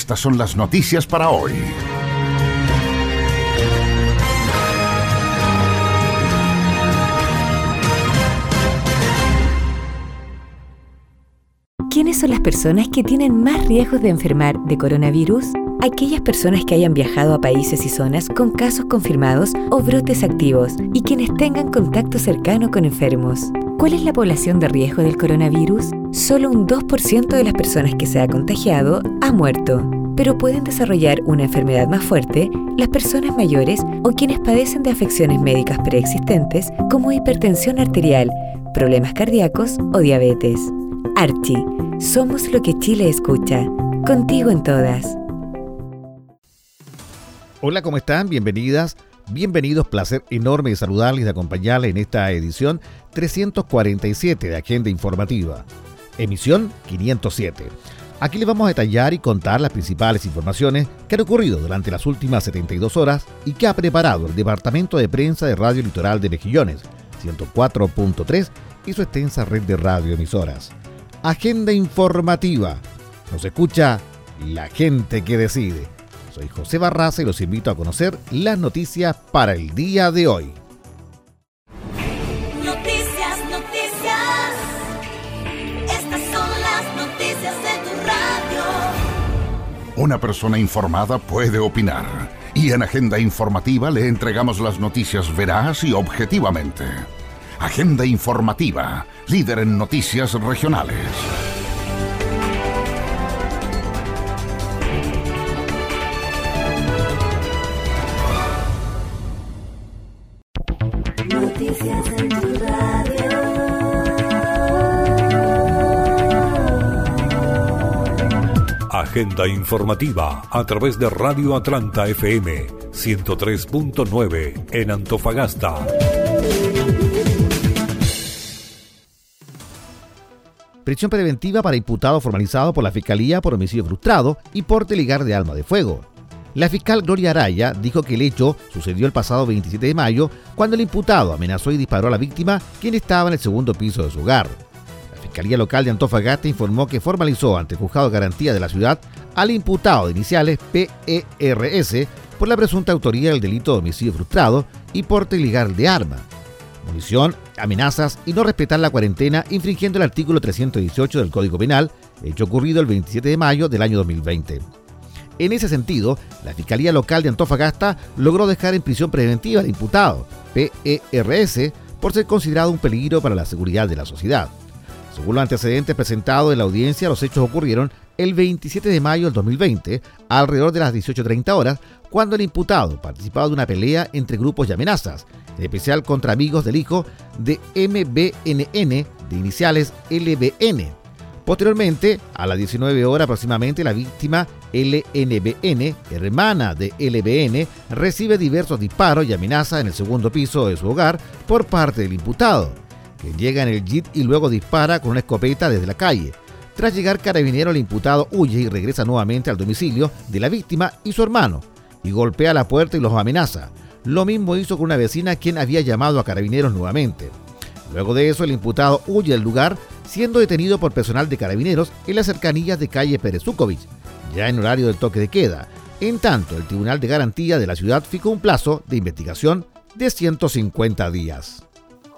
Estas son las noticias para hoy. ¿Quiénes son las personas que tienen más riesgos de enfermar de coronavirus? aquellas personas que hayan viajado a países y zonas con casos confirmados o brotes activos y quienes tengan contacto cercano con enfermos. ¿Cuál es la población de riesgo del coronavirus? Solo un 2% de las personas que se ha contagiado ha muerto, pero pueden desarrollar una enfermedad más fuerte las personas mayores o quienes padecen de afecciones médicas preexistentes como hipertensión arterial, problemas cardíacos o diabetes. Archie, somos lo que Chile escucha. Contigo en todas. Hola, ¿cómo están? Bienvenidas, bienvenidos. Placer enorme de saludarles y de acompañarles en esta edición 347 de Agenda Informativa. Emisión 507. Aquí les vamos a detallar y contar las principales informaciones que han ocurrido durante las últimas 72 horas y que ha preparado el Departamento de Prensa de Radio Litoral de Mejillones, 104.3 y su extensa red de radioemisoras. Agenda informativa. Nos escucha la gente que decide. Soy José Barraza y los invito a conocer las noticias para el día de hoy. Noticias, noticias. Estas son las noticias de tu radio. Una persona informada puede opinar. Y en Agenda Informativa le entregamos las noticias veraz y objetivamente. Agenda Informativa, líder en noticias regionales. Agenda informativa a través de Radio Atlanta FM 103.9 en Antofagasta. Prisión preventiva para imputado formalizado por la Fiscalía por homicidio frustrado y por ligar de alma de fuego. La fiscal Gloria Araya dijo que el hecho sucedió el pasado 27 de mayo cuando el imputado amenazó y disparó a la víctima quien estaba en el segundo piso de su hogar. Fiscalía Local de Antofagasta informó que formalizó ante el Juzgado de Garantía de la ciudad al imputado de iniciales PERS por la presunta autoría del delito de homicidio frustrado y porte ilegal de arma, munición, amenazas y no respetar la cuarentena infringiendo el artículo 318 del Código Penal, hecho ocurrido el 27 de mayo del año 2020. En ese sentido, la Fiscalía Local de Antofagasta logró dejar en prisión preventiva al imputado, PERS, por ser considerado un peligro para la seguridad de la sociedad. Según los antecedentes presentados en la audiencia, los hechos ocurrieron el 27 de mayo del 2020, alrededor de las 18.30 horas, cuando el imputado participaba de una pelea entre grupos y amenazas, en especial contra amigos del hijo de MBNN, de iniciales LBN. Posteriormente, a las 19 horas aproximadamente, la víctima LNBN, hermana de LBN, recibe diversos disparos y amenazas en el segundo piso de su hogar por parte del imputado que llega en el jeep y luego dispara con una escopeta desde la calle. Tras llegar carabinero, el imputado huye y regresa nuevamente al domicilio de la víctima y su hermano, y golpea la puerta y los amenaza. Lo mismo hizo con una vecina quien había llamado a carabineros nuevamente. Luego de eso, el imputado huye del lugar, siendo detenido por personal de carabineros en las cercanías de calle Perezúkovich, ya en horario del toque de queda. En tanto, el Tribunal de Garantía de la ciudad fijó un plazo de investigación de 150 días.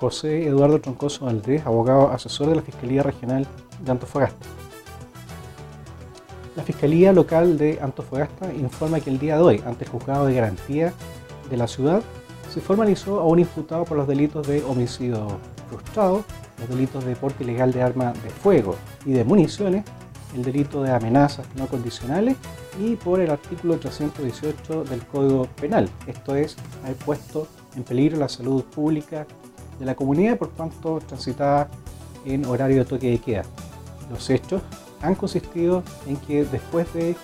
José Eduardo Troncoso Valdés, abogado asesor de la Fiscalía Regional de Antofagasta. La Fiscalía Local de Antofagasta informa que el día de hoy, ante el Juzgado de Garantía de la ciudad, se formalizó a un imputado por los delitos de homicidio frustrado, los delitos de porte ilegal de arma de fuego y de municiones, el delito de amenazas no condicionales y por el artículo 318 del Código Penal, esto es, haber puesto en peligro la salud pública de la comunidad por cuanto transitaba en horario de toque de queda. Los hechos han consistido en que después de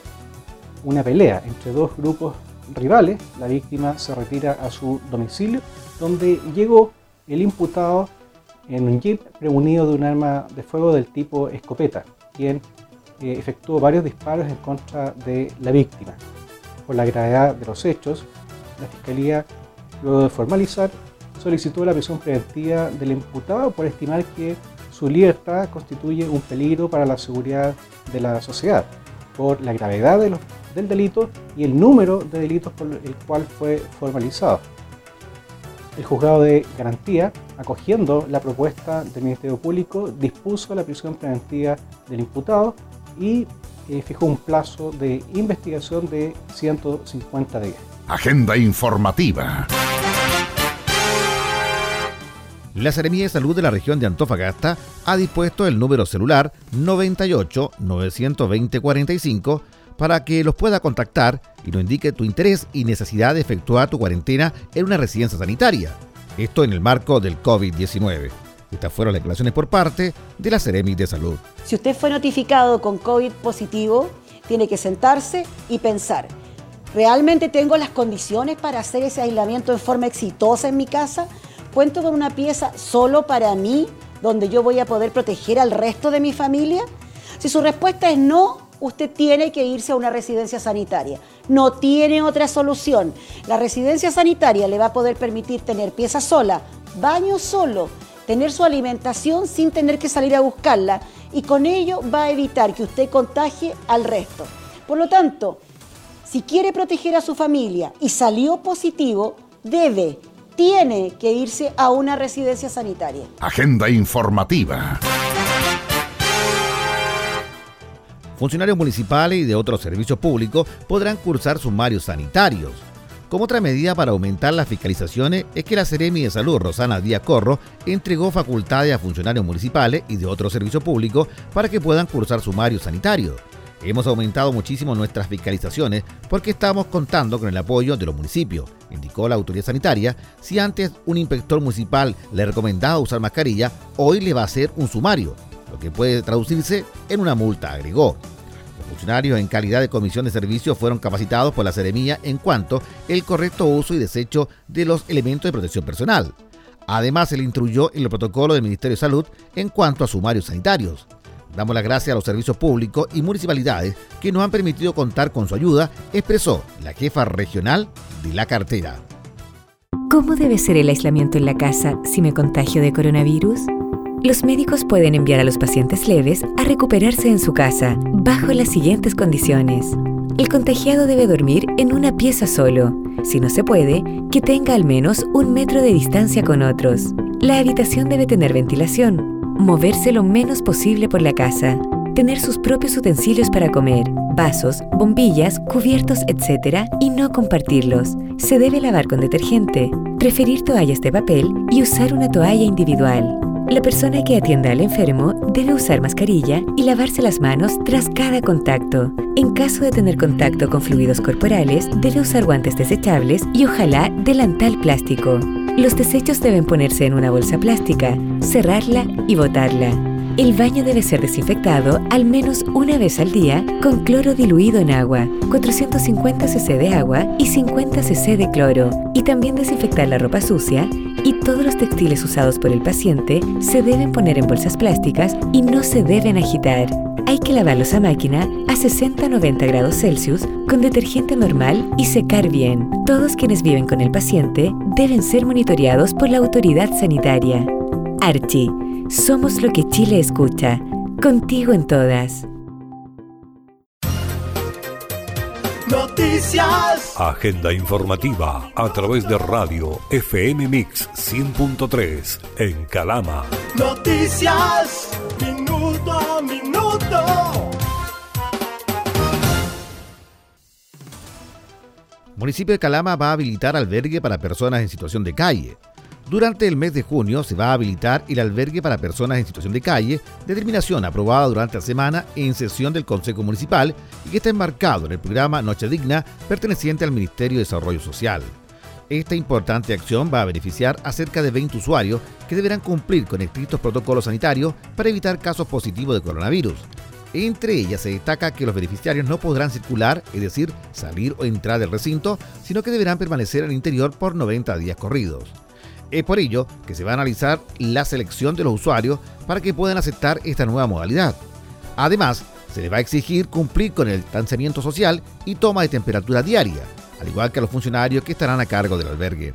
una pelea entre dos grupos rivales, la víctima se retira a su domicilio, donde llegó el imputado en un jeep premunido de un arma de fuego del tipo escopeta, quien eh, efectuó varios disparos en contra de la víctima. Por la gravedad de los hechos, la Fiscalía, luego de formalizar, solicitó la prisión preventiva del imputado por estimar que su libertad constituye un peligro para la seguridad de la sociedad, por la gravedad del delito y el número de delitos por el cual fue formalizado. El juzgado de garantía, acogiendo la propuesta del Ministerio Público, dispuso la prisión preventiva del imputado y eh, fijó un plazo de investigación de 150 días. Agenda informativa. La Seremía de Salud de la región de Antofagasta ha dispuesto el número celular 98 920 45 para que los pueda contactar y nos indique tu interés y necesidad de efectuar tu cuarentena en una residencia sanitaria. Esto en el marco del COVID-19. Estas fueron las declaraciones por parte de la Ceremi de Salud. Si usted fue notificado con COVID positivo, tiene que sentarse y pensar, ¿realmente tengo las condiciones para hacer ese aislamiento de forma exitosa en mi casa? ¿Cuento con una pieza solo para mí, donde yo voy a poder proteger al resto de mi familia? Si su respuesta es no, usted tiene que irse a una residencia sanitaria. No tiene otra solución. La residencia sanitaria le va a poder permitir tener pieza sola, baño solo, tener su alimentación sin tener que salir a buscarla y con ello va a evitar que usted contagie al resto. Por lo tanto, si quiere proteger a su familia y salió positivo, debe, tiene que irse a una residencia sanitaria. Agenda informativa. funcionarios municipales y de otros servicios públicos podrán cursar sumarios sanitarios. Como otra medida para aumentar las fiscalizaciones es que la Seremi de Salud, Rosana Díaz Corro, entregó facultades a funcionarios municipales y de otros servicios públicos para que puedan cursar sumarios sanitarios. Hemos aumentado muchísimo nuestras fiscalizaciones porque estamos contando con el apoyo de los municipios, indicó la autoridad sanitaria. Si antes un inspector municipal le recomendaba usar mascarilla, hoy le va a hacer un sumario lo que puede traducirse en una multa, agregó. Los funcionarios en calidad de comisión de servicio fueron capacitados por la Seremía en cuanto el correcto uso y desecho de los elementos de protección personal. Además, se le instruyó en el protocolo del Ministerio de Salud en cuanto a sumarios sanitarios. Damos las gracias a los servicios públicos y municipalidades que nos han permitido contar con su ayuda, expresó la jefa regional de la cartera. ¿Cómo debe ser el aislamiento en la casa si me contagio de coronavirus? Los médicos pueden enviar a los pacientes leves a recuperarse en su casa bajo las siguientes condiciones. El contagiado debe dormir en una pieza solo. Si no se puede, que tenga al menos un metro de distancia con otros. La habitación debe tener ventilación. Moverse lo menos posible por la casa. Tener sus propios utensilios para comer, vasos, bombillas, cubiertos, etc. y no compartirlos. Se debe lavar con detergente. Preferir toallas de papel y usar una toalla individual. La persona que atienda al enfermo debe usar mascarilla y lavarse las manos tras cada contacto. En caso de tener contacto con fluidos corporales, debe usar guantes desechables y ojalá delantal plástico. Los desechos deben ponerse en una bolsa plástica, cerrarla y botarla. El baño debe ser desinfectado al menos una vez al día con cloro diluido en agua, 450 cc de agua y 50 cc de cloro, y también desinfectar la ropa sucia y todos los textiles usados por el paciente se deben poner en bolsas plásticas y no se deben agitar. Hay que lavarlos a máquina a 60-90 grados Celsius con detergente normal y secar bien. Todos quienes viven con el paciente deben ser monitoreados por la autoridad sanitaria. Archie somos lo que Chile escucha. Contigo en todas. Noticias. Agenda informativa a través de radio FM Mix 100.3 en Calama. Noticias. Minuto a minuto. Municipio de Calama va a habilitar albergue para personas en situación de calle. Durante el mes de junio se va a habilitar el albergue para personas en situación de calle, determinación aprobada durante la semana en sesión del Consejo Municipal y que está enmarcado en el programa Noche Digna perteneciente al Ministerio de Desarrollo Social. Esta importante acción va a beneficiar a cerca de 20 usuarios que deberán cumplir con estrictos protocolos sanitarios para evitar casos positivos de coronavirus. Entre ellas se destaca que los beneficiarios no podrán circular, es decir, salir o entrar del recinto, sino que deberán permanecer el interior por 90 días corridos. Es por ello que se va a analizar la selección de los usuarios para que puedan aceptar esta nueva modalidad. Además, se les va a exigir cumplir con el distanciamiento social y toma de temperatura diaria, al igual que a los funcionarios que estarán a cargo del albergue.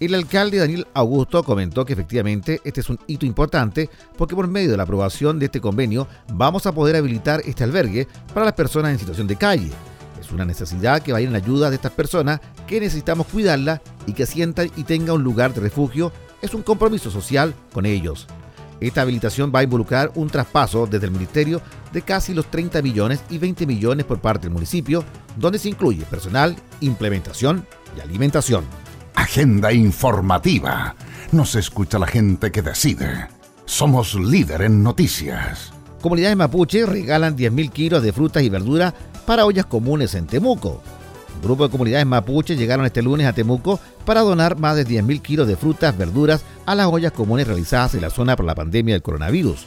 El alcalde Daniel Augusto comentó que efectivamente este es un hito importante porque por medio de la aprobación de este convenio vamos a poder habilitar este albergue para las personas en situación de calle. Es una necesidad que vaya en ayuda de estas personas que necesitamos cuidarla y que sientan y tengan un lugar de refugio. Es un compromiso social con ellos. Esta habilitación va a involucrar un traspaso desde el Ministerio de casi los 30 millones y 20 millones por parte del municipio, donde se incluye personal, implementación y alimentación. Agenda informativa. Nos escucha la gente que decide. Somos líder en noticias. Comunidades mapuche regalan 10.000 kilos de frutas y verduras para ollas comunes en Temuco. Un grupo de comunidades mapuche llegaron este lunes a Temuco para donar más de 10.000 kilos de frutas, verduras a las ollas comunes realizadas en la zona por la pandemia del coronavirus.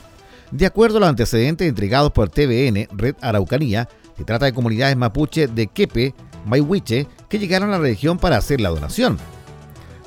De acuerdo a los antecedentes entregados por TVN, Red Araucanía, se trata de comunidades mapuche de Quepe, Maihuiche, que llegaron a la región para hacer la donación.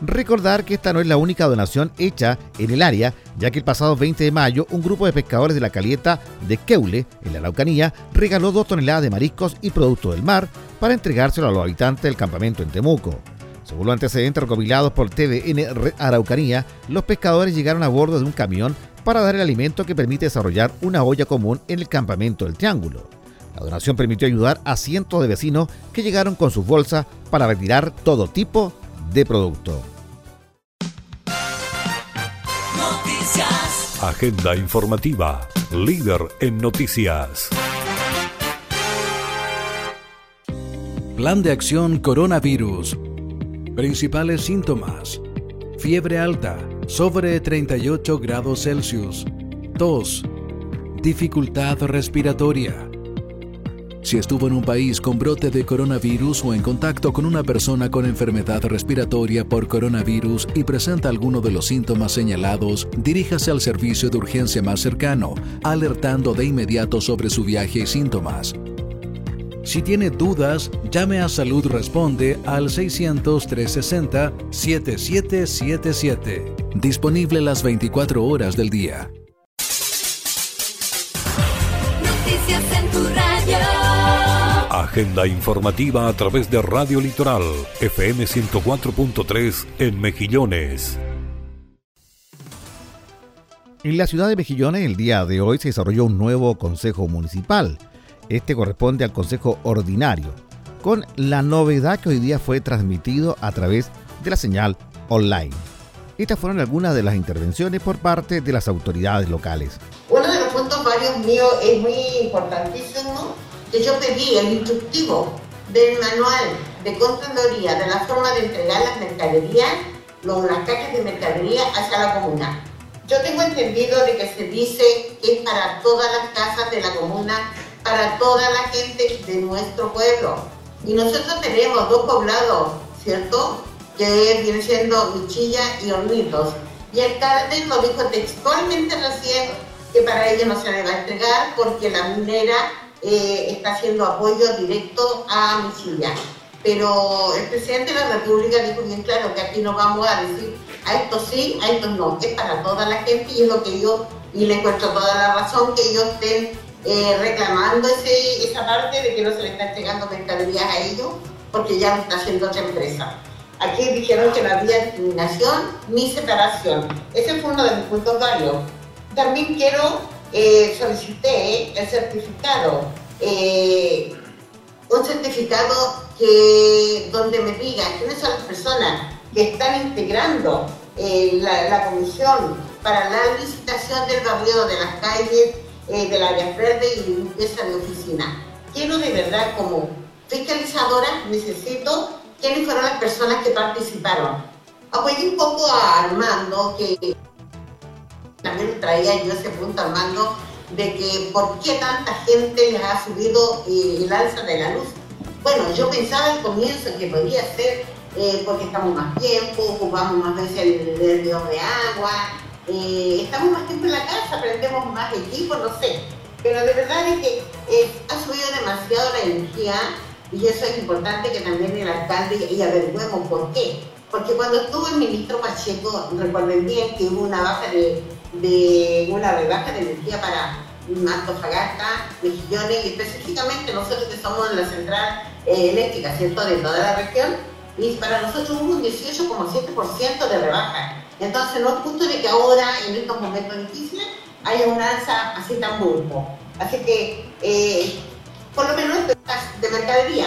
Recordar que esta no es la única donación hecha en el área, ya que el pasado 20 de mayo un grupo de pescadores de la caleta de Keule, en la Araucanía, regaló dos toneladas de mariscos y productos del mar para entregárselo a los habitantes del campamento en Temuco. Según los antecedentes recopilados por TVN Araucanía, los pescadores llegaron a bordo de un camión para dar el alimento que permite desarrollar una olla común en el campamento del Triángulo. La donación permitió ayudar a cientos de vecinos que llegaron con sus bolsas para retirar todo tipo de producto. Noticias. Agenda informativa. Líder en noticias. Plan de acción coronavirus. Principales síntomas. Fiebre alta, sobre 38 grados Celsius. Tos. Dificultad respiratoria. Si estuvo en un país con brote de coronavirus o en contacto con una persona con enfermedad respiratoria por coronavirus y presenta alguno de los síntomas señalados, diríjase al servicio de urgencia más cercano, alertando de inmediato sobre su viaje y síntomas. Si tiene dudas, llame a Salud Responde al 600-360-7777. Disponible las 24 horas del día. Agenda informativa a través de Radio Litoral, FM 104.3 en Mejillones. En la ciudad de Mejillones el día de hoy se desarrolló un nuevo Consejo Municipal. Este corresponde al Consejo Ordinario, con la novedad que hoy día fue transmitido a través de la señal online. Estas fueron algunas de las intervenciones por parte de las autoridades locales. Uno de los puntos varios míos es muy importantísimo, que yo pedí el instructivo del manual de Contraloría de la forma de entregar las mercaderías, los, las cajas de mercadería hacia la comuna. Yo tengo entendido de que se dice que es para todas las casas de la comuna, para toda la gente de nuestro pueblo. Y nosotros tenemos dos poblados, ¿cierto? Que viene siendo Michilla y Hornitos. Y el alcalde nos dijo textualmente recién que para ellos no se le va a entregar porque la minera eh, está haciendo apoyo directo a Michilla. Pero el presidente de la República dijo bien claro que aquí no vamos a decir a estos sí, a estos no, es para toda la gente y es lo que yo, y le encuentro toda la razón que ellos estén eh, reclamando ese, esa parte de que no se le está entregando mercaderías a ellos porque ya lo está haciendo otra empresa. Aquí dijeron que no había discriminación ni separación. Ese fue uno de mis puntos varios. También quiero, eh, solicité el certificado, eh, un certificado que, donde me diga quiénes son las personas que están integrando eh, la, comisión para la licitación del barrio de las calles, del área verde y limpieza de oficina. Quiero de verdad como fiscalizadora, necesito quiénes fueron las personas que participaron. Apoyé un poco a Armando, que también traía yo ese punto Armando, de que por qué tanta gente les ha subido eh, el alza de la luz. Bueno, yo pensaba al comienzo que podía ser eh, porque estamos más tiempo, ocupamos más veces el, el de agua, eh, estamos más tiempo en la casa, aprendemos más equipo, no sé. Pero de verdad es que ha subido demasiado la energía y eso es importante que también el alcalde y averigüemos por qué. Porque cuando estuvo el ministro Pacheco, recuerden bien que hubo una baja de, de una rebaja de energía para Antofagasta, Mejillones y específicamente nosotros que somos la central eh, eléctrica, ¿cierto?, de toda la región, y para nosotros hubo un 18,7% de rebaja. Entonces no es justo de que ahora, en estos momentos difíciles, haya un alza así tan burbo. Así que, eh, por lo menos de mercadería,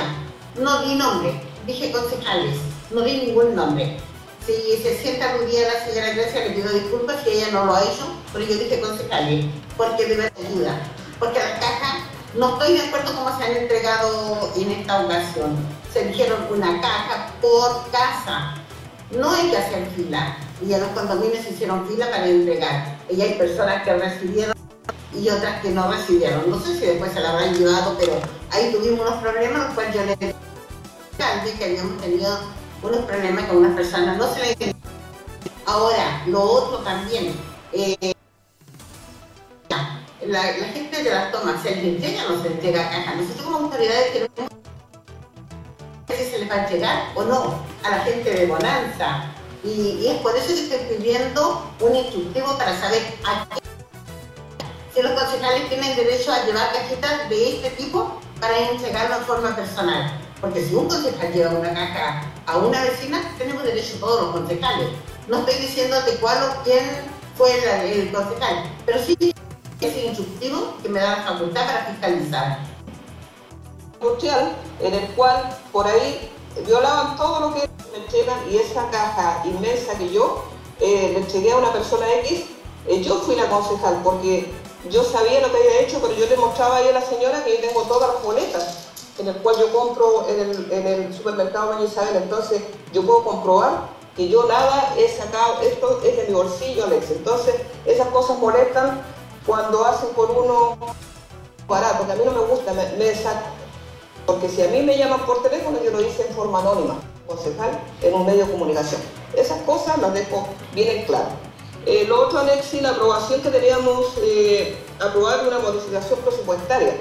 no di nombre, dije concejales, no di ningún nombre. Si se sienta aludida la señora Grecia, le pido disculpas si ella no lo ha hecho, pero yo dije concejales, porque debe ayuda. Porque las cajas, no estoy de acuerdo cómo se han entregado en esta ocasión. Se dijeron una caja por casa. No hay que hacer fila. Y en los condominios hicieron fila para entregar. Y hay personas que recibieron y otras que no recibieron. No sé si después se la habrán llevado, pero ahí tuvimos unos problemas, los cuales yo le que habíamos tenido unos problemas con unas personas, no se le Ahora, lo otro también, eh, la, gente de las tomas, ¿se les entrega o no se les entrega caja? Nosotros como autoridades queremos si se les va a entregar o no a la gente de Bonanza. Y, y es por eso que estoy pidiendo un instructivo para saber a qué si los concejales tienen derecho a llevar cajitas de este tipo para entregarlo en forma personal. Porque si un concejal lleva una caja a una vecina, tenemos derecho todos los concejales. No estoy diciendo de cuál o quién fue el, concejal, pero sí es instructivo que me da la facultad para fiscalizar. En el cual por ahí violaban todo lo que me entregan y esa caja inmensa que yo eh, le entregué a una persona X, eh, yo fui la concejal porque yo sabía lo que había hecho, pero yo le mostraba ahí a la señora que yo tengo todas las boletas en el cual yo compro en el, en el supermercado Doña Isabel, entonces yo puedo comprobar que yo nada he sacado, esto es de mi bolsillo, Alex. Entonces, esas cosas molestan cuando hacen por uno barato, porque a mí no me gusta, me, me Porque si a mí me llaman por teléfono, yo lo hice en forma anónima, concejal, en un medio de comunicación. Esas cosas las dejo bien en claro. Eh, lo otro, Alexi, la aprobación que teníamos eh, aprobada una modificación presupuestaria,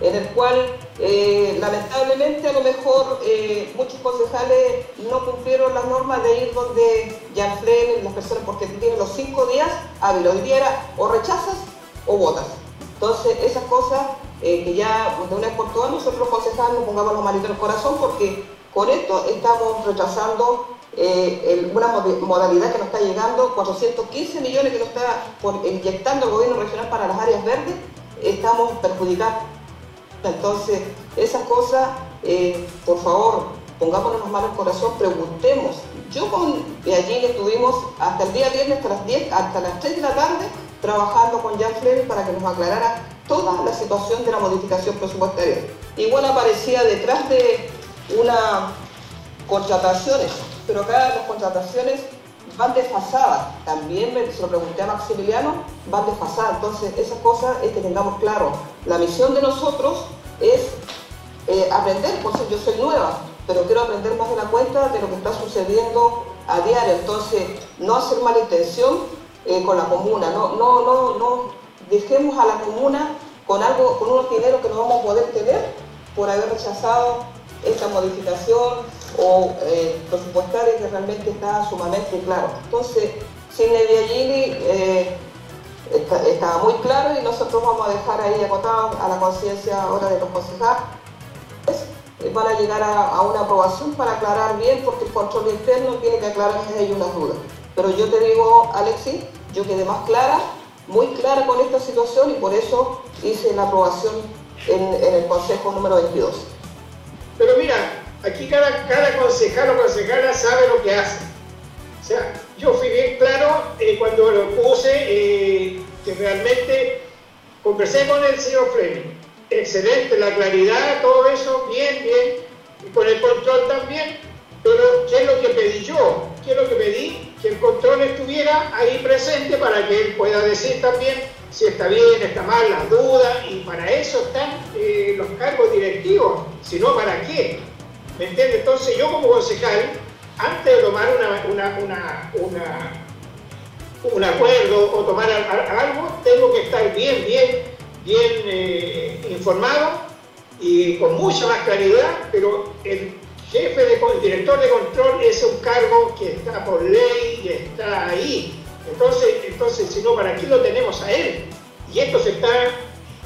en el cual eh, lamentablemente a lo mejor eh, muchos concejales no cumplieron las normas de ir donde ya las personas, porque tienen los cinco días hábiles, hoy día o rechazas o votas. Entonces, esas cosas que ya de una vez por todas nosotros los concejales nos pongamos los manitos en el corazón, porque con esto estamos rechazando eh, una modalidad que nos está llegando, 415 millones que nos está inyectando el gobierno regional para las áreas verdes, estamos perjudicando. Entonces, esas cosas, eh, por favor, pongámonos las manos el corazón, preguntemos. Yo con allí estuvimos hasta el día viernes, hasta las 10, hasta las 3 de la tarde, trabajando con Jan Flery para que nos aclarara toda la situación de la modificación presupuestaria. Igual aparecía detrás de una contrataciones pero acá las contrataciones van desfasadas. También se lo pregunté a Maximiliano, van desfasadas. Entonces, esas cosas es que tengamos claro. La misión de nosotros es eh, aprender, por eso yo soy nueva, pero quiero aprender más de la cuenta de lo que está sucediendo a diario. Entonces, no hacer mala intención eh, con la comuna, no, no, no, no dejemos a la comuna con algo, con unos dineros que no vamos a poder tener por haber rechazado esta modificación o eh, presupuestaria que realmente está sumamente claro. Entonces, sin Mediallini eh, está, muy claro y nosotros vamos a dejar ahí acotado a la conciencia ahora de los concejales. Van a llegar a, una aprobación para aclarar bien porque el control interno tiene que aclarar que hay unas dudas. Pero yo te digo, Alexis, yo quedé más clara, muy clara con esta situación y por eso hice la aprobación en, en el Consejo número 22. Pero mira, aquí cada, cada concejal o concejala sabe lo que hace. O sea, yo fui bien claro eh, cuando lo puse, eh, que realmente conversé con el señor Fleming. Excelente, la claridad, todo eso, bien, bien. Y con el control también. Pero, ¿qué es lo que pedí yo? ¿Qué es lo que pedí? Que el control estuviera ahí presente para que él pueda decir también si está bien, está mal, las dudas, y para eso están eh, los cargos directivos, si no, ¿para qué? ¿Me entiendes? Entonces yo como concejal, antes de tomar un acuerdo o tomar algo, tengo que estar bien, bien bien eh, informado y con mucha más claridad, pero el jefe de, el director de control es un cargo que está por ley y está ahí. Entonces, entonces si no, ¿para qué lo tenemos a él? Y esto se está,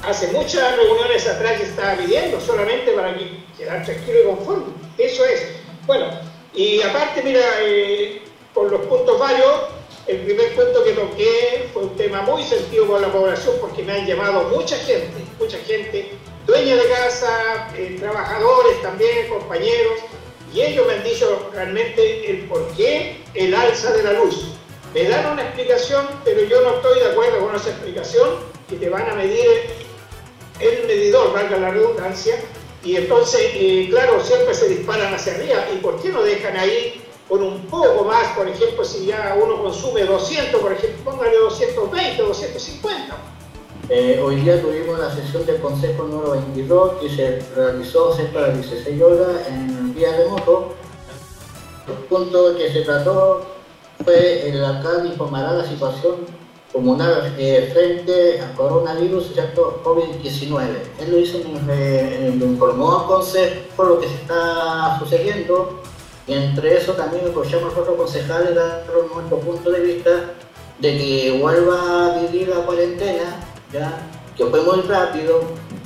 hace muchas reuniones atrás estaba pidiendo, solamente para quedar tranquilo y conforme. Eso es. Bueno, y aparte, mira, eh, con los puntos varios, el primer punto que toqué fue un tema muy sentido con la población porque me han llamado mucha gente, mucha gente, dueña de casa, eh, trabajadores también, compañeros, y ellos me han dicho realmente el por qué el alza de la luz. Me dan una explicación, pero yo no estoy de acuerdo con esa explicación, que te van a medir el medidor, valga la redundancia, y entonces, eh, claro, siempre se disparan hacia arriba. ¿Y por qué no dejan ahí con un poco más? Por ejemplo, si ya uno consume 200, por ejemplo, póngale 220, 250. Eh, hoy día tuvimos la sesión del Consejo número 22 que se realizó de 16 horas en vía remoto. El punto que se trató fue el alcalde informará la situación comunal eh, frente al coronavirus, ¿cierto? COVID-19. Él lo hizo, lo informó al Consejo lo que se está sucediendo y entre eso también apoyamos a otros concejales dar nuestro punto de vista de que vuelva a vivir la cuarentena, ¿ya? que fue muy rápido.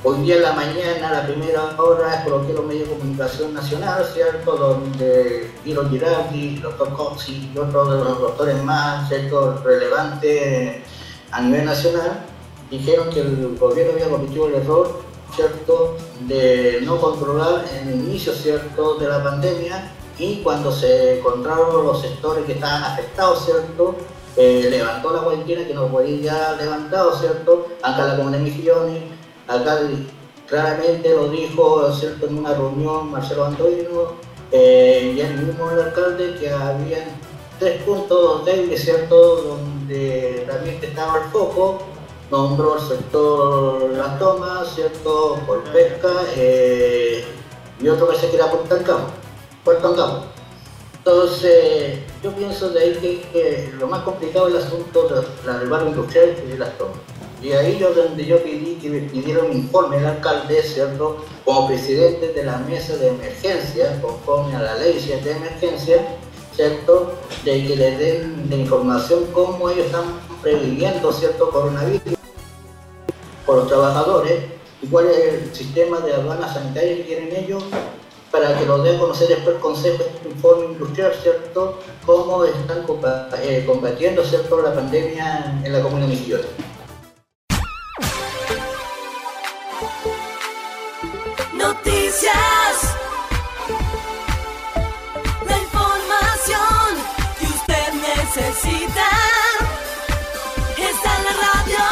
Hoy día en la mañana, la primera hora, coloqué los medios de comunicación nacional, ¿cierto? Donde Hiro Girardi, el doctor Coxi y otros de los doctores más, ¿cierto? Relevantes a nivel nacional, dijeron que el gobierno había cometido el error, ¿cierto? De no controlar el inicio, ¿cierto? De la pandemia y cuando se encontraron los sectores que estaban afectados, ¿cierto? Eh, levantó la cuarentena que no podía levantado, ¿cierto? Acá la comunidad de Misiones, acá claramente lo dijo, ¿cierto? En una reunión Marcelo Antonio eh, y el mismo el alcalde que había tres puntos débiles, ¿cierto? Donde también estaba el foco, nombró el sector Las Tomas, ¿cierto? Por pesca eh, y otro que se quiera Puerto Campo. Puerto Campo. Entonces, yo pienso de ahí que, lo más complicado es el asunto del barrio industrial y las tomas. Y ahí yo donde yo pedí que me pidiera un informe al alcalde, ¿cierto? Como presidente de la mesa de emergencia, conforme a la ley de emergencia, ¿cierto? De que le den información cómo ellos están previviendo, ¿cierto? Coronavirus por los trabajadores y cuál es el sistema de aduana sanitaria que tienen ellos para que lo den a conocer después el Consejo este informe industrial, ¿cierto? Cómo están eh, combatiendo, ¿cierto? La pandemia en la comunidad de Noticias. La información que usted necesita está en la radio.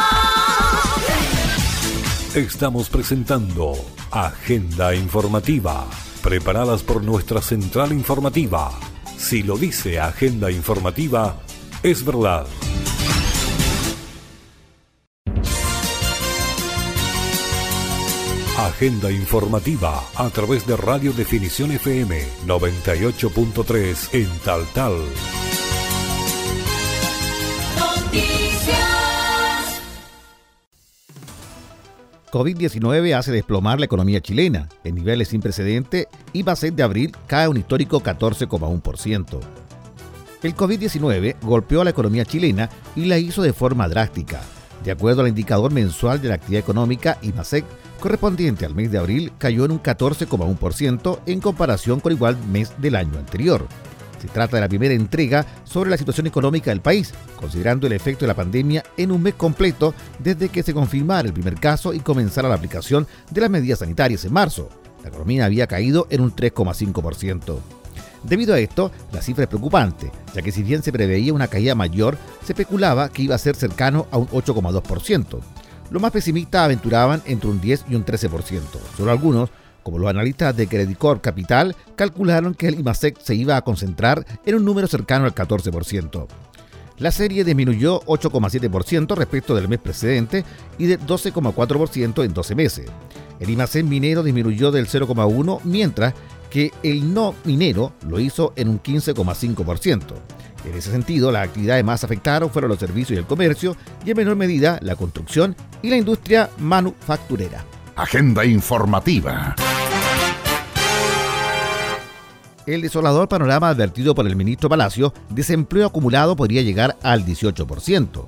Estamos presentando Agenda Informativa preparadas por nuestra central informativa. Si lo dice Agenda Informativa, es verdad. Agenda informativa a través de Radio Definición FM 98.3 en Tal Tal. COVID-19 hace desplomar la economía chilena. En niveles sin precedente, IVA-6 de abril cae un histórico 14,1%. El COVID-19 golpeó a la economía chilena y la hizo de forma drástica. De acuerdo al indicador mensual de la actividad económica IMASEC, correspondiente al mes de abril, cayó en un 14,1% en comparación con igual mes del año anterior. Se trata de la primera entrega sobre la situación económica del país, considerando el efecto de la pandemia en un mes completo desde que se confirmara el primer caso y comenzara la aplicación de las medidas sanitarias en marzo. La economía había caído en un 3,5%. Debido a esto, la cifra es preocupante, ya que si bien se preveía una caída mayor, se especulaba que iba a ser cercano a un 8,2%. Los más pesimistas aventuraban entre un 10 y un 13%. Solo algunos como los analistas de Credit Corp Capital calcularon que el IMASEC se iba a concentrar en un número cercano al 14%. La serie disminuyó 8,7% respecto del mes precedente y de 12,4% en 12 meses. El IMASEC minero disminuyó del 0,1%, mientras que el no minero lo hizo en un 15,5%. En ese sentido, las actividades más afectadas fueron los servicios y el comercio y en menor medida la construcción y la industria manufacturera. Agenda informativa. El desolador panorama advertido por el ministro Palacio, desempleo acumulado podría llegar al 18%.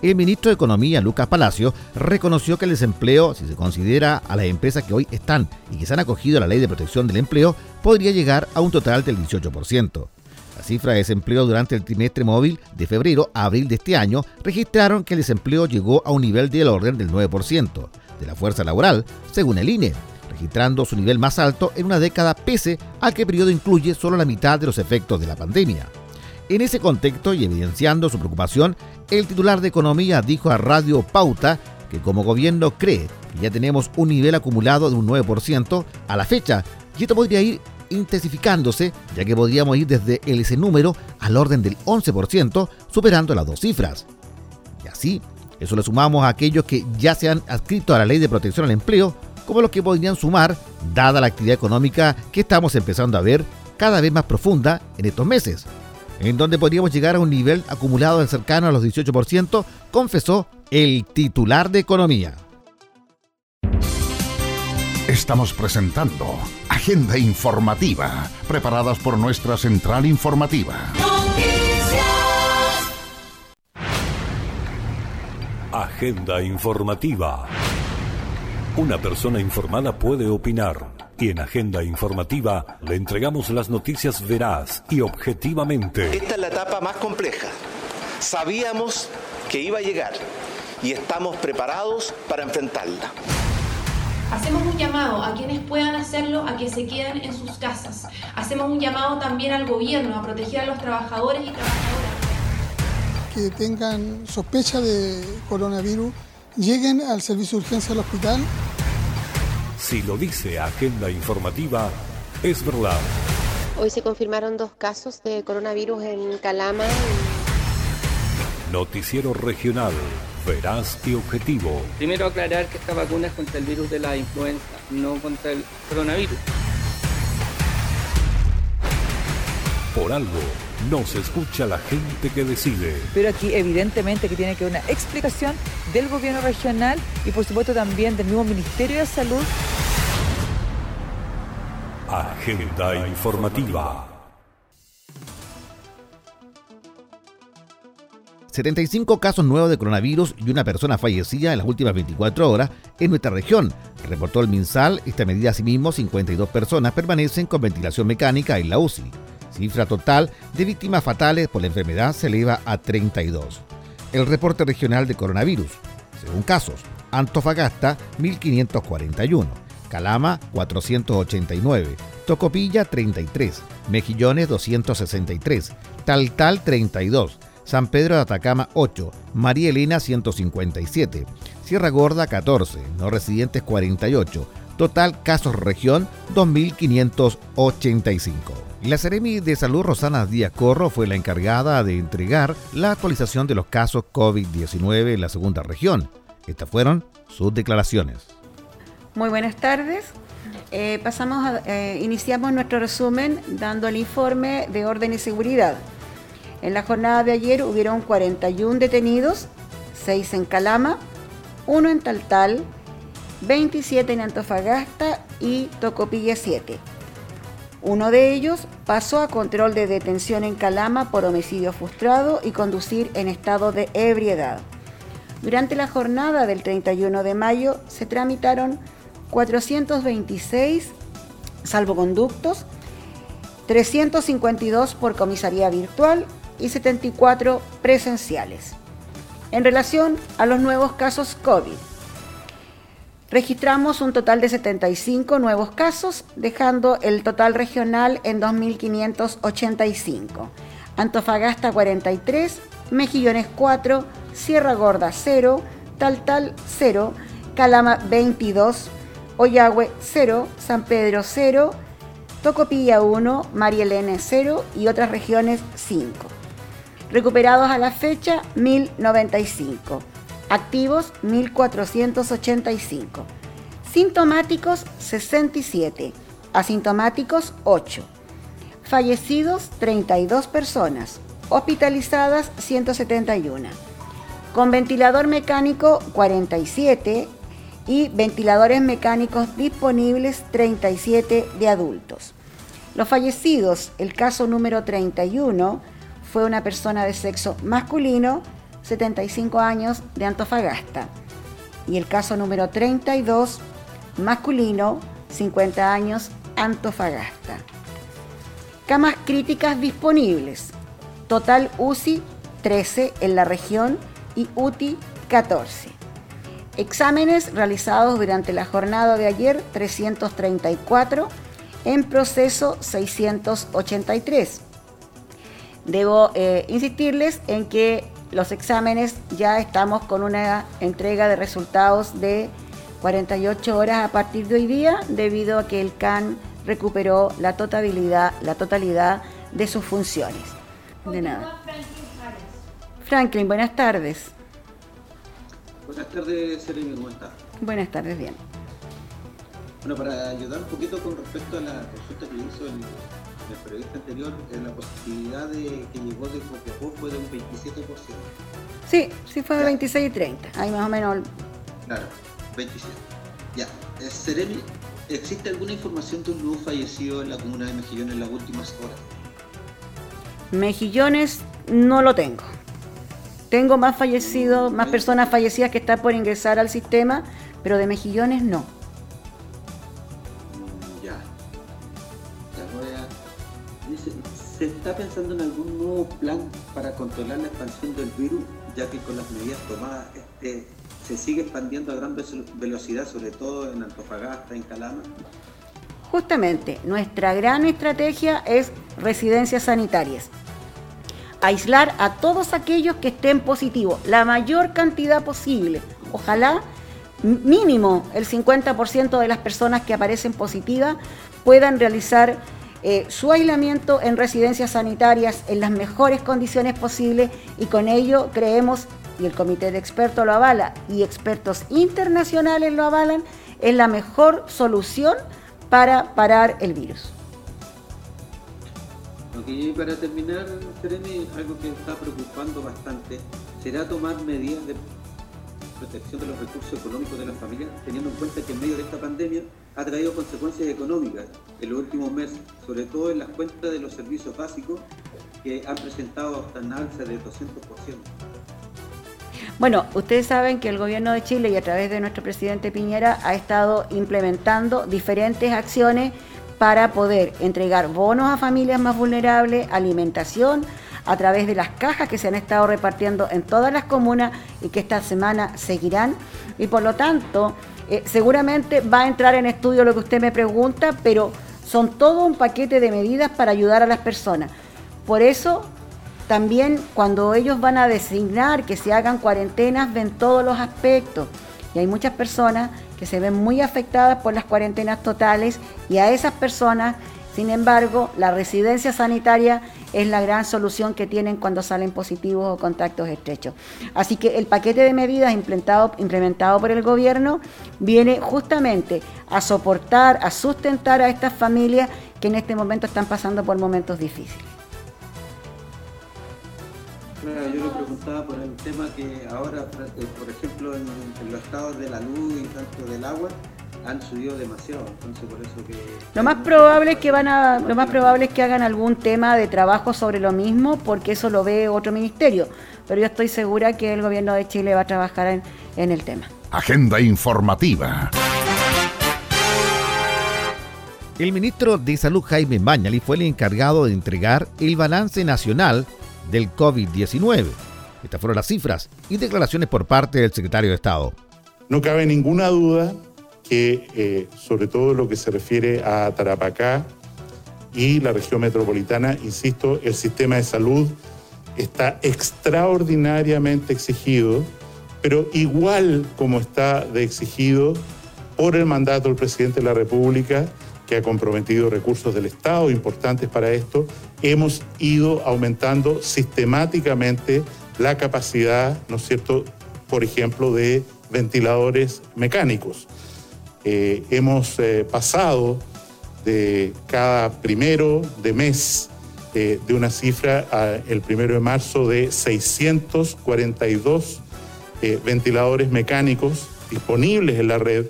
El ministro de Economía, Lucas Palacio, reconoció que el desempleo, si se considera a las empresas que hoy están y que se han acogido a la ley de protección del empleo, podría llegar a un total del 18%. La cifra de desempleo durante el trimestre móvil de febrero a abril de este año registraron que el desempleo llegó a un nivel del orden del 9% de la fuerza laboral, según el INE, registrando su nivel más alto en una década pese a que el periodo incluye solo la mitad de los efectos de la pandemia. En ese contexto y evidenciando su preocupación, el titular de Economía dijo a Radio Pauta que como gobierno cree que ya tenemos un nivel acumulado de un 9% a la fecha y esto podría ir intensificándose ya que podríamos ir desde ese número al orden del 11%, superando las dos cifras. Y así, eso le sumamos a aquellos que ya se han adscrito a la ley de protección al empleo, como los que podrían sumar, dada la actividad económica que estamos empezando a ver cada vez más profunda en estos meses, en donde podríamos llegar a un nivel acumulado cercano a los 18%, confesó el titular de Economía. Estamos presentando Agenda Informativa, preparadas por nuestra central informativa. Agenda Informativa. Una persona informada puede opinar y en Agenda Informativa le entregamos las noticias veraz y objetivamente. Esta es la etapa más compleja. Sabíamos que iba a llegar y estamos preparados para enfrentarla. Hacemos un llamado a quienes puedan hacerlo a que se queden en sus casas. Hacemos un llamado también al gobierno a proteger a los trabajadores y trabajadoras. Que tengan sospecha de coronavirus, lleguen al servicio de urgencia del hospital. Si lo dice Agenda Informativa, es verdad. Hoy se confirmaron dos casos de coronavirus en Calama. Noticiero Regional veraz y objetivo. Primero aclarar que esta vacuna es contra el virus de la influenza, no contra el coronavirus. Por algo no se escucha la gente que decide. Pero aquí evidentemente que tiene que haber una explicación del gobierno regional y por supuesto también del mismo Ministerio de Salud. Agenda informativa. 75 casos nuevos de coronavirus y una persona fallecida en las últimas 24 horas en nuestra región. Reportó el MinSal, esta medida asimismo 52 personas permanecen con ventilación mecánica en la UCI. Cifra total de víctimas fatales por la enfermedad se eleva a 32. El reporte regional de coronavirus. Según casos, Antofagasta 1541, Calama 489, Tocopilla 33, Mejillones 263, Taltal 32, San Pedro de Atacama 8, María Elena 157, Sierra Gorda 14, no residentes 48, total casos región 2.585. La Seremi de Salud Rosana Díaz Corro fue la encargada de entregar la actualización de los casos COVID-19 en la segunda región. Estas fueron sus declaraciones. Muy buenas tardes. Eh, pasamos a, eh, iniciamos nuestro resumen dando el informe de orden y seguridad. En la jornada de ayer hubieron 41 detenidos, 6 en Calama, 1 en Taltal, 27 en Antofagasta y Tocopilla 7. Uno de ellos pasó a control de detención en Calama por homicidio frustrado y conducir en estado de ebriedad. Durante la jornada del 31 de mayo se tramitaron 426 salvoconductos, 352 por comisaría virtual y 74 presenciales. En relación a los nuevos casos COVID, registramos un total de 75 nuevos casos, dejando el total regional en 2.585. Antofagasta 43, Mejillones 4, Sierra Gorda 0, Taltal 0, Calama 22, Oyagüe 0, San Pedro 0, Tocopilla 1, María Elena 0 y otras regiones 5. Recuperados a la fecha 1095. Activos 1485. Sintomáticos 67. Asintomáticos 8. Fallecidos 32 personas. Hospitalizadas 171. Con ventilador mecánico 47 y ventiladores mecánicos disponibles 37 de adultos. Los fallecidos, el caso número 31 fue una persona de sexo masculino, 75 años, de Antofagasta. Y el caso número 32, masculino, 50 años, Antofagasta. Camas críticas disponibles. Total UCI 13 en la región y UTI 14. Exámenes realizados durante la jornada de ayer 334, en proceso 683. Debo eh, insistirles en que los exámenes ya estamos con una entrega de resultados de 48 horas a partir de hoy día, debido a que el CAN recuperó la totalidad, la totalidad de sus funciones. De nada. Franklin, buenas tardes. Buenas tardes, Serena, ¿cómo está? Buenas tardes, bien. Bueno, para ayudar un poquito con respecto a la consulta que hizo el, el periodista anterior, eh, la posibilidad de que llegó de Copiapó fue de un 27%. Sí, sí fue de 26 y 30. Ahí más o menos. Claro, 27. Ya. Eh, Seremi, ¿existe alguna información de un nuevo fallecido en la comuna de Mejillones en las últimas horas? Mejillones no lo tengo. Tengo más fallecidos, más personas fallecidas que están por ingresar al sistema, pero de Mejillones no. Está pensando en algún nuevo plan para controlar la expansión del virus, ya que con las medidas tomadas este, se sigue expandiendo a gran ve- velocidad, sobre todo en Antofagasta, en Calama? Justamente, nuestra gran estrategia es residencias sanitarias. Aislar a todos aquellos que estén positivos, la mayor cantidad posible. Ojalá mínimo el 50% de las personas que aparecen positivas puedan realizar eh, su aislamiento en residencias sanitarias en las mejores condiciones posibles y con ello creemos, y el comité de expertos lo avala y expertos internacionales lo avalan, es la mejor solución para parar el virus. Ok, y para terminar, Seremi, algo que está preocupando bastante, será tomar medidas de protección de los recursos económicos de las familias, teniendo en cuenta que en medio de esta pandemia ha traído consecuencias económicas en los últimos meses, sobre todo en las cuentas de los servicios básicos que han presentado hasta un alza de 200%. Bueno, ustedes saben que el gobierno de Chile y a través de nuestro presidente Piñera ha estado implementando diferentes acciones para poder entregar bonos a familias más vulnerables, alimentación, a través de las cajas que se han estado repartiendo en todas las comunas y que esta semana seguirán. Y por lo tanto, eh, seguramente va a entrar en estudio lo que usted me pregunta, pero son todo un paquete de medidas para ayudar a las personas. Por eso también cuando ellos van a designar que se hagan cuarentenas, ven todos los aspectos. Y hay muchas personas que se ven muy afectadas por las cuarentenas totales y a esas personas, sin embargo, la residencia sanitaria es la gran solución que tienen cuando salen positivos o contactos estrechos. Así que el paquete de medidas implementado, por el gobierno viene justamente a soportar, a sustentar a estas familias que en este momento están pasando por momentos difíciles. Claro, yo le preguntaba por el tema que ahora, eh, por ejemplo, en, en los estados de la luz y tanto del agua, han subido demasiado, entonces por eso que... Lo más probable es que van a, lo más probable es que hagan algún tema de trabajo sobre lo mismo, porque eso lo ve otro ministerio. Pero yo estoy segura que el gobierno de Chile va a trabajar en, en el tema. Agenda informativa. El ministro de Salud Jaime Mañali fue el encargado de entregar el balance nacional del COVID-19. Estas fueron las cifras y declaraciones por parte del secretario de Estado. No cabe ninguna duda que, eh, sobre todo lo que se refiere a Tarapacá y la región metropolitana, insisto, el sistema de salud está extraordinariamente exigido, pero igual como está de exigido por el mandato del presidente de la República, que ha comprometido recursos del Estado importantes para esto, hemos ido aumentando sistemáticamente la capacidad, ¿no es cierto?, por ejemplo, de ventiladores mecánicos. Eh, hemos eh, pasado de cada primero de mes eh, de una cifra a- el primero de marzo de 642 eh, ventiladores mecánicos disponibles en la red.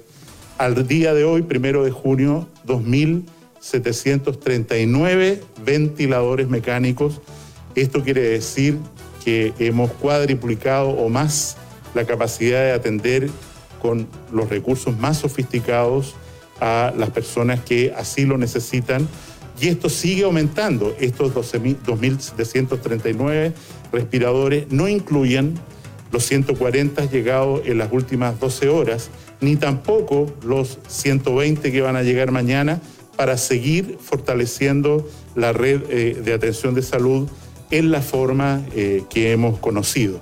Al día de hoy, primero de junio, 2.739 ventiladores mecánicos. Esto quiere decir que hemos cuadriplicado o más la capacidad de atender con los recursos más sofisticados a las personas que así lo necesitan. Y esto sigue aumentando. Estos 12.000 2.739 respiradores no incluyen los 140 llegados en las últimas 12 horas, ni tampoco los 120 que van a llegar mañana para seguir fortaleciendo la red eh, de atención de salud en la forma eh, que hemos conocido.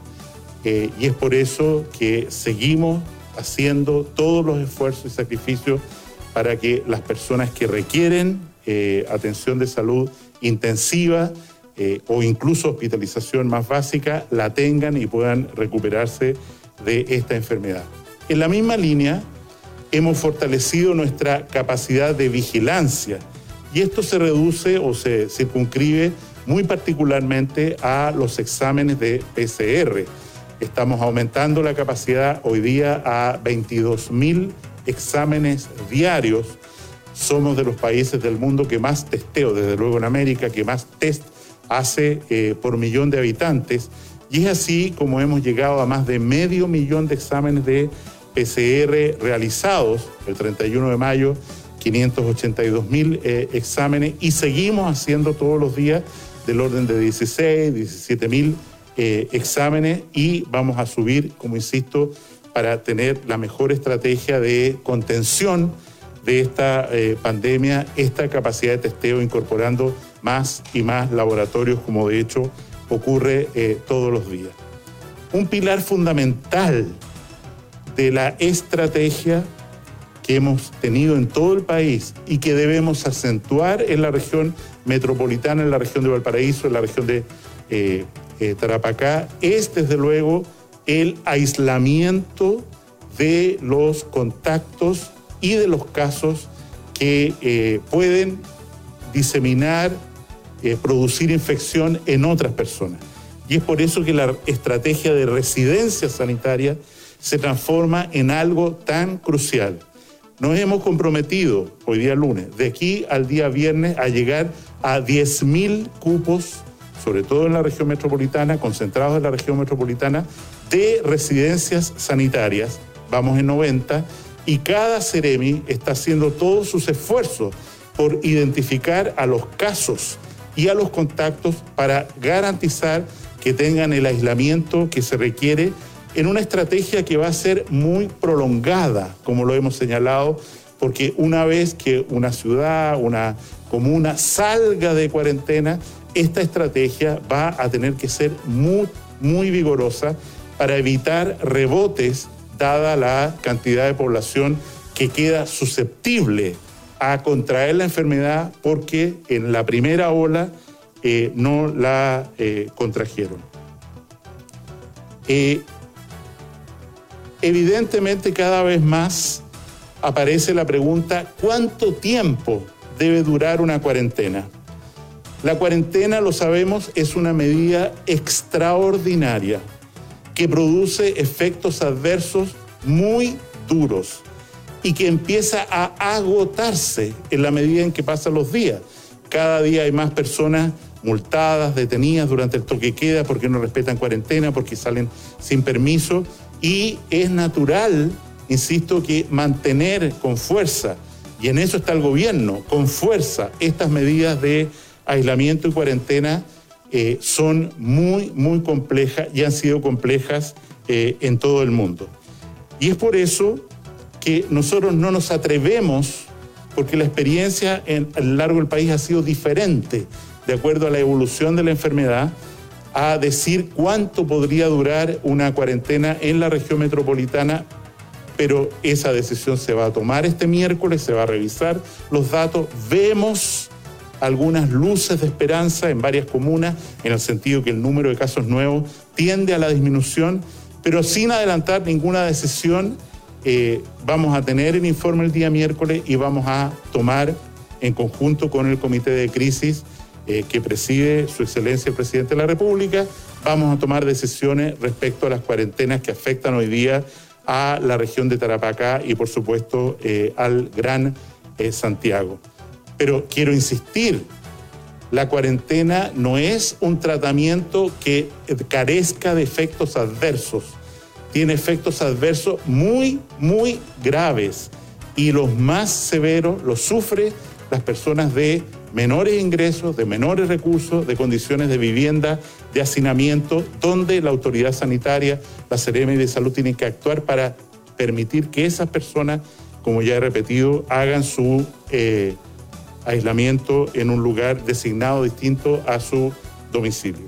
Eh, y es por eso que seguimos haciendo todos los esfuerzos y sacrificios para que las personas que requieren eh, atención de salud intensiva eh, o incluso hospitalización más básica la tengan y puedan recuperarse de esta enfermedad. En la misma línea, hemos fortalecido nuestra capacidad de vigilancia y esto se reduce o se circunscribe muy particularmente a los exámenes de PCR. Estamos aumentando la capacidad hoy día a 22 mil exámenes diarios. Somos de los países del mundo que más testeo, desde luego en América, que más test hace eh, por millón de habitantes. Y es así como hemos llegado a más de medio millón de exámenes de PCR realizados el 31 de mayo, 582 mil eh, exámenes y seguimos haciendo todos los días del orden de 16, 17 mil eh, exámenes y vamos a subir, como insisto, para tener la mejor estrategia de contención de esta eh, pandemia, esta capacidad de testeo incorporando más y más laboratorios, como de hecho ocurre eh, todos los días. Un pilar fundamental de la estrategia que hemos tenido en todo el país y que debemos acentuar en la región metropolitana, en la región de Valparaíso, en la región de Tarapacá, es desde luego el aislamiento de los contactos y de los casos que eh, pueden diseminar, eh, producir infección en otras personas. Y es por eso que la estrategia de residencia sanitaria se transforma en algo tan crucial. Nos hemos comprometido hoy día lunes, de aquí al día viernes, a llegar a 10.000 cupos, sobre todo en la región metropolitana, concentrados en la región metropolitana, de residencias sanitarias. Vamos en 90 y cada Ceremi está haciendo todos sus esfuerzos por identificar a los casos y a los contactos para garantizar que tengan el aislamiento que se requiere en una estrategia que va a ser muy prolongada, como lo hemos señalado, porque una vez que una ciudad, una comuna salga de cuarentena, esta estrategia va a tener que ser muy, muy vigorosa para evitar rebotes, dada la cantidad de población que queda susceptible a contraer la enfermedad porque en la primera ola eh, no la eh, contrajeron. Eh, evidentemente cada vez más aparece la pregunta, ¿cuánto tiempo debe durar una cuarentena? La cuarentena, lo sabemos, es una medida extraordinaria que produce efectos adversos muy duros y que empieza a agotarse en la medida en que pasan los días. Cada día hay más personas multadas, detenidas durante el toque queda porque no respetan cuarentena, porque salen sin permiso y es natural, insisto, que mantener con fuerza, y en eso está el gobierno, con fuerza estas medidas de aislamiento y cuarentena eh, son muy, muy complejas y han sido complejas eh, en todo el mundo. Y es por eso que nosotros no nos atrevemos, porque la experiencia en, a lo largo del país ha sido diferente, de acuerdo a la evolución de la enfermedad, a decir cuánto podría durar una cuarentena en la región metropolitana, pero esa decisión se va a tomar este miércoles, se va a revisar los datos, vemos algunas luces de esperanza en varias comunas, en el sentido que el número de casos nuevos tiende a la disminución, pero sin adelantar ninguna decisión, eh, vamos a tener el informe el día miércoles y vamos a tomar en conjunto con el comité de crisis eh, que preside Su Excelencia el Presidente de la República, vamos a tomar decisiones respecto a las cuarentenas que afectan hoy día a la región de Tarapacá y por supuesto eh, al Gran Santiago. Pero quiero insistir, la cuarentena no es un tratamiento que carezca de efectos adversos. Tiene efectos adversos muy, muy graves y los más severos los sufren las personas de menores ingresos, de menores recursos, de condiciones de vivienda, de hacinamiento, donde la autoridad sanitaria, la Seremi de Salud tienen que actuar para permitir que esas personas, como ya he repetido, hagan su eh, aislamiento en un lugar designado distinto a su domicilio.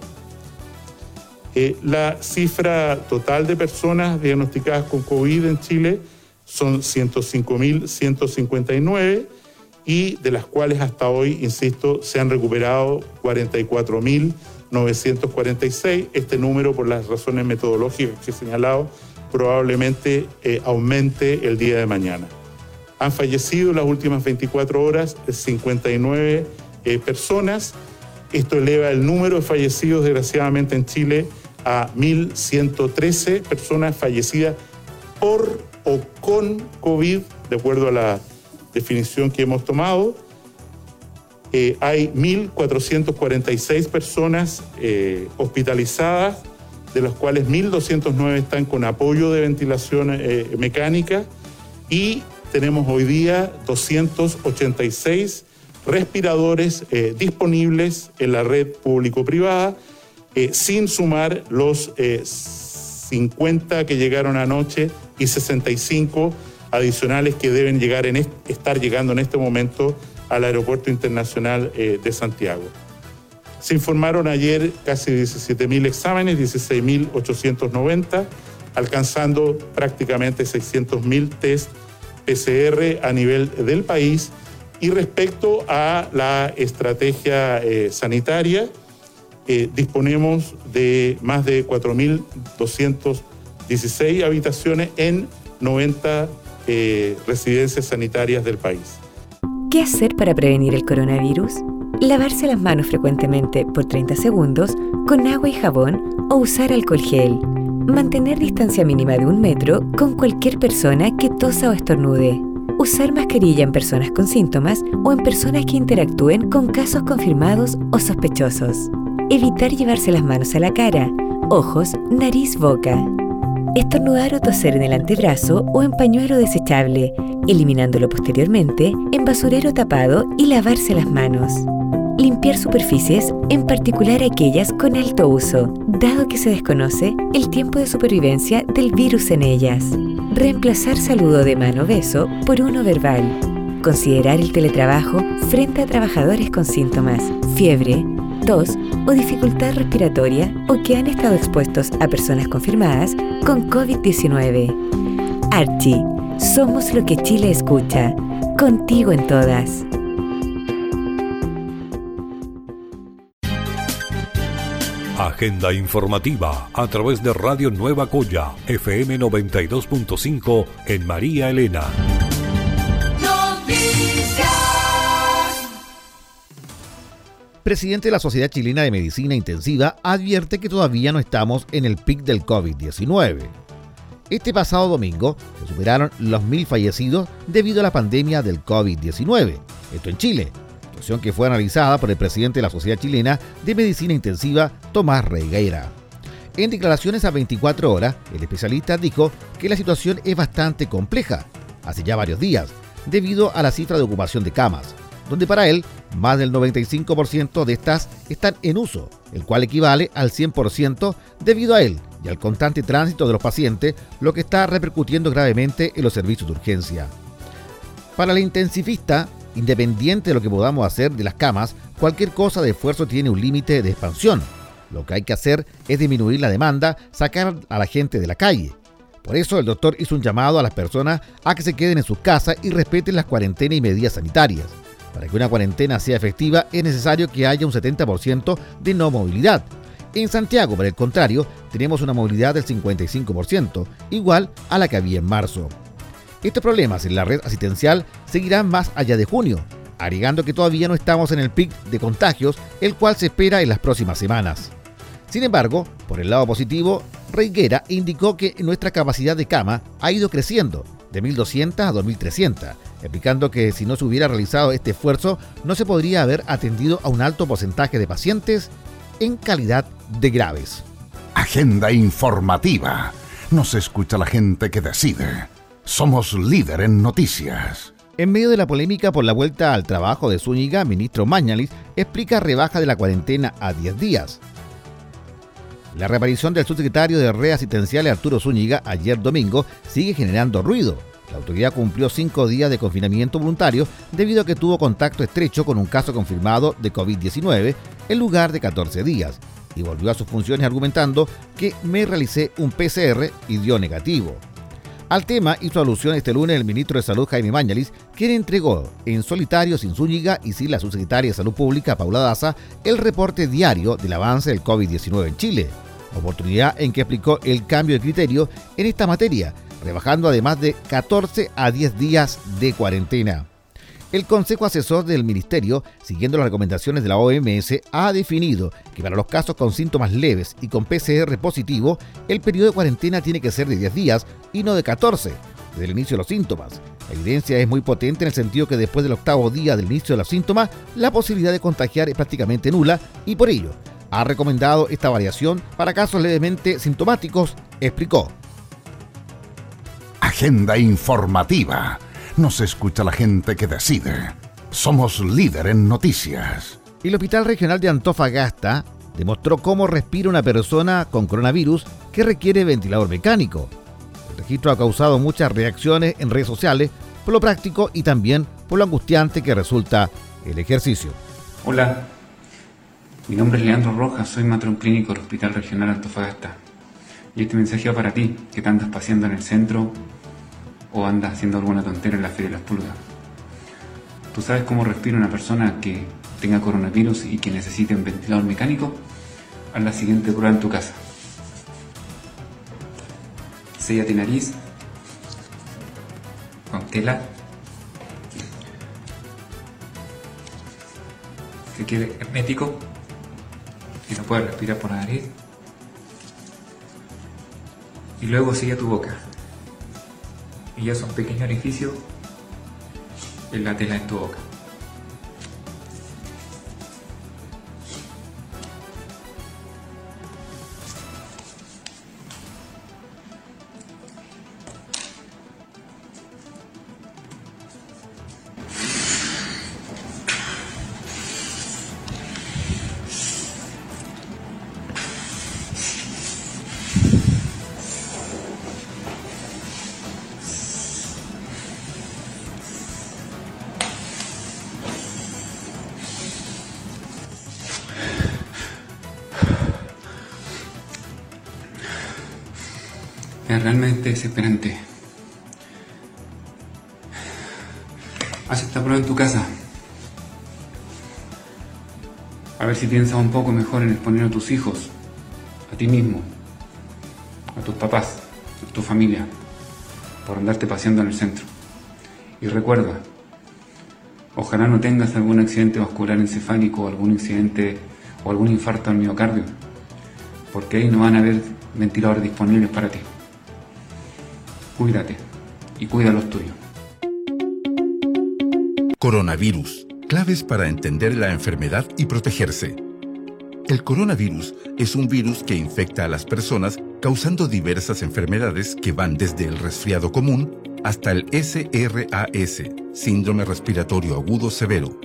Eh, la cifra total de personas diagnosticadas con COVID en Chile son 105.159 y de las cuales hasta hoy, insisto, se han recuperado 44.946. Este número, por las razones metodológicas que he señalado, probablemente eh, aumente el día de mañana. Han fallecido en las últimas 24 horas 59 eh, personas. Esto eleva el número de fallecidos, desgraciadamente, en Chile a 1.113 personas fallecidas por o con COVID, de acuerdo a la definición que hemos tomado. Eh, hay 1.446 personas eh, hospitalizadas, de las cuales 1.209 están con apoyo de ventilación mecánica y tenemos hoy día 286 respiradores disponibles en la red público-privada, sin sumar los 50 que llegaron anoche y 65 adicionales que deben llegar en estar llegando en este momento al Aeropuerto Internacional eh, de Santiago. Se informaron ayer casi 17.000 exámenes, 16.890, alcanzando prácticamente 600.000 test PCR a nivel del país. Y respecto a la estrategia eh, sanitaria, eh, disponemos de más de 4.216 habitaciones en 90 eh, residencias sanitarias del país. ¿Qué hacer para prevenir el coronavirus? Lavarse las manos frecuentemente por 30 segundos con agua y jabón o usar alcohol gel. Mantener distancia mínima de un metro con cualquier persona que tosa o estornude. Usar mascarilla en personas con síntomas o en personas que interactúen con casos confirmados o sospechosos. Evitar llevarse las manos a la cara, ojos, nariz, boca. Estornudar o toser en el antebrazo o en pañuelo desechable, eliminándolo posteriormente en basurero tapado y lavarse las manos. Limpiar superficies, en particular aquellas con alto uso, dado que se desconoce el tiempo de supervivencia del virus en ellas. Reemplazar saludo de mano beso por uno verbal. Considerar el teletrabajo frente a trabajadores con síntomas, fiebre, tos o dificultad respiratoria o que han estado expuestos a personas confirmadas con COVID-19. Archie, somos lo que Chile escucha. Contigo en todas. Agenda informativa a través de Radio Nueva Coya, FM 92.5 en María Elena. presidente de la Sociedad Chilena de Medicina Intensiva advierte que todavía no estamos en el pic del COVID-19. Este pasado domingo se superaron los mil fallecidos debido a la pandemia del COVID-19, esto en Chile, que fue analizada por el presidente de la Sociedad Chilena de Medicina Intensiva, Tomás Reigueira. En declaraciones a 24 horas, el especialista dijo que la situación es bastante compleja, hace ya varios días, debido a la cifra de ocupación de camas, donde para él más del 95% de estas están en uso, el cual equivale al 100% debido a él y al constante tránsito de los pacientes, lo que está repercutiendo gravemente en los servicios de urgencia. Para el intensivista, independiente de lo que podamos hacer de las camas, cualquier cosa de esfuerzo tiene un límite de expansión. Lo que hay que hacer es disminuir la demanda, sacar a la gente de la calle. Por eso el doctor hizo un llamado a las personas a que se queden en sus casas y respeten las cuarentenas y medidas sanitarias. Para que una cuarentena sea efectiva es necesario que haya un 70% de no movilidad. En Santiago, por el contrario, tenemos una movilidad del 55%, igual a la que había en marzo. Estos problemas en la red asistencial seguirán más allá de junio, agregando que todavía no estamos en el pic de contagios, el cual se espera en las próximas semanas. Sin embargo, por el lado positivo, Reiguera indicó que nuestra capacidad de cama ha ido creciendo de 1.200 a 2.300, explicando que si no se hubiera realizado este esfuerzo, no se podría haber atendido a un alto porcentaje de pacientes en calidad de graves. Agenda informativa. Nos escucha la gente que decide. Somos líder en noticias. En medio de la polémica por la vuelta al trabajo de Zúñiga, ministro Mañalis explica rebaja de la cuarentena a 10 días. La reaparición del subsecretario de Reasistenciales Arturo Zúñiga ayer domingo sigue generando ruido. La autoridad cumplió cinco días de confinamiento voluntario debido a que tuvo contacto estrecho con un caso confirmado de COVID-19 en lugar de 14 días y volvió a sus funciones argumentando que me realicé un PCR y dio negativo. Al tema hizo alusión este lunes el ministro de Salud Jaime Mañalis, quien entregó en solitario sin Zúñiga y sin la subsecretaria de Salud Pública Paula Daza el reporte diario del avance del COVID-19 en Chile, oportunidad en que explicó el cambio de criterio en esta materia, rebajando además de 14 a 10 días de cuarentena. El Consejo Asesor del Ministerio, siguiendo las recomendaciones de la OMS, ha definido que para los casos con síntomas leves y con PCR positivo, el periodo de cuarentena tiene que ser de 10 días y no de 14, desde el inicio de los síntomas. La evidencia es muy potente en el sentido que después del octavo día del inicio de los síntomas, la posibilidad de contagiar es prácticamente nula y por ello ha recomendado esta variación para casos levemente sintomáticos, explicó. Agenda informativa. Nos escucha la gente que decide. Somos líder en noticias. El Hospital Regional de Antofagasta demostró cómo respira una persona con coronavirus que requiere ventilador mecánico. El registro ha causado muchas reacciones en redes sociales por lo práctico y también por lo angustiante que resulta el ejercicio. Hola, mi nombre es Leandro Rojas, soy matrón clínico del Hospital Regional Antofagasta. Y este mensaje va para ti, que te andas paseando en el centro o andas haciendo alguna tontera en la Feria de las Pulgas. ¿Tú sabes cómo respira una persona que tenga coronavirus y que necesite un ventilador mecánico? Haz la siguiente prueba en tu casa. Sella tu nariz con tela que quede hermético y no puedas respirar por la nariz. Y luego sella tu boca. Y es un pequeño orificio en la tela en tu boca. Realmente desesperante. Haz esta prueba en tu casa. A ver si piensas un poco mejor en exponer a tus hijos, a ti mismo, a tus papás, a tu familia, por andarte paseando en el centro. Y recuerda, ojalá no tengas algún accidente vascular encefálico o algún incidente o algún infarto al miocardio, porque ahí no van a haber ventiladores disponibles para ti. Cuídate y cuida los tuyos. Coronavirus. Claves para entender la enfermedad y protegerse. El coronavirus es un virus que infecta a las personas causando diversas enfermedades que van desde el resfriado común hasta el SRAS, síndrome respiratorio agudo severo.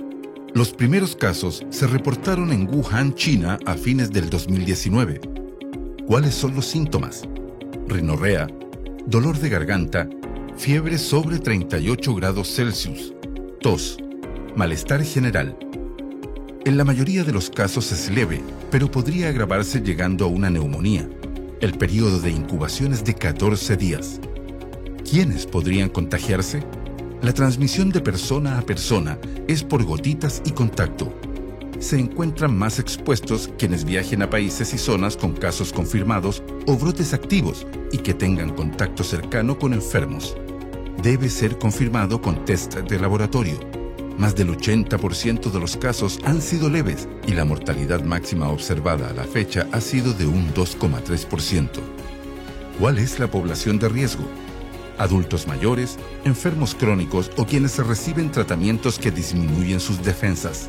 Los primeros casos se reportaron en Wuhan, China, a fines del 2019. ¿Cuáles son los síntomas? Rinorrea, dolor de garganta, fiebre sobre 38 grados Celsius, tos, malestar general. En la mayoría de los casos es leve, pero podría agravarse llegando a una neumonía. El periodo de incubación es de 14 días. ¿Quiénes podrían contagiarse? La transmisión de persona a persona es por gotitas y contacto. Se encuentran más expuestos quienes viajen a países y zonas con casos confirmados o brotes activos y que tengan contacto cercano con enfermos. Debe ser confirmado con test de laboratorio. Más del 80% de los casos han sido leves y la mortalidad máxima observada a la fecha ha sido de un 2,3%. ¿Cuál es la población de riesgo? Adultos mayores, enfermos crónicos o quienes reciben tratamientos que disminuyen sus defensas.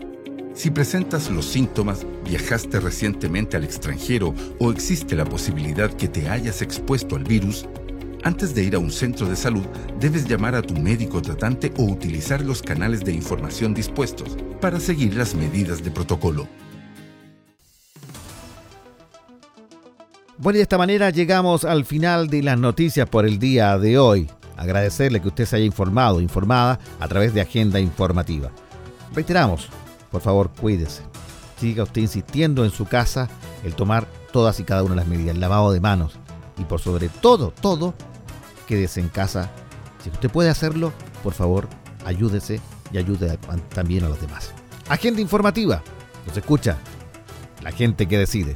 Si presentas los síntomas, viajaste recientemente al extranjero o existe la posibilidad que te hayas expuesto al virus, antes de ir a un centro de salud debes llamar a tu médico tratante o utilizar los canales de información dispuestos para seguir las medidas de protocolo. Bueno, y de esta manera llegamos al final de las noticias por el día de hoy. Agradecerle que usted se haya informado, informada a través de Agenda Informativa. Reiteramos, por favor, cuídese. Siga usted insistiendo en su casa el tomar todas y cada una de las medidas, el lavado de manos. Y por sobre todo, todo, quédese en casa. Si usted puede hacerlo, por favor, ayúdese y ayude también a los demás. Agenda Informativa. Nos escucha la gente que decide.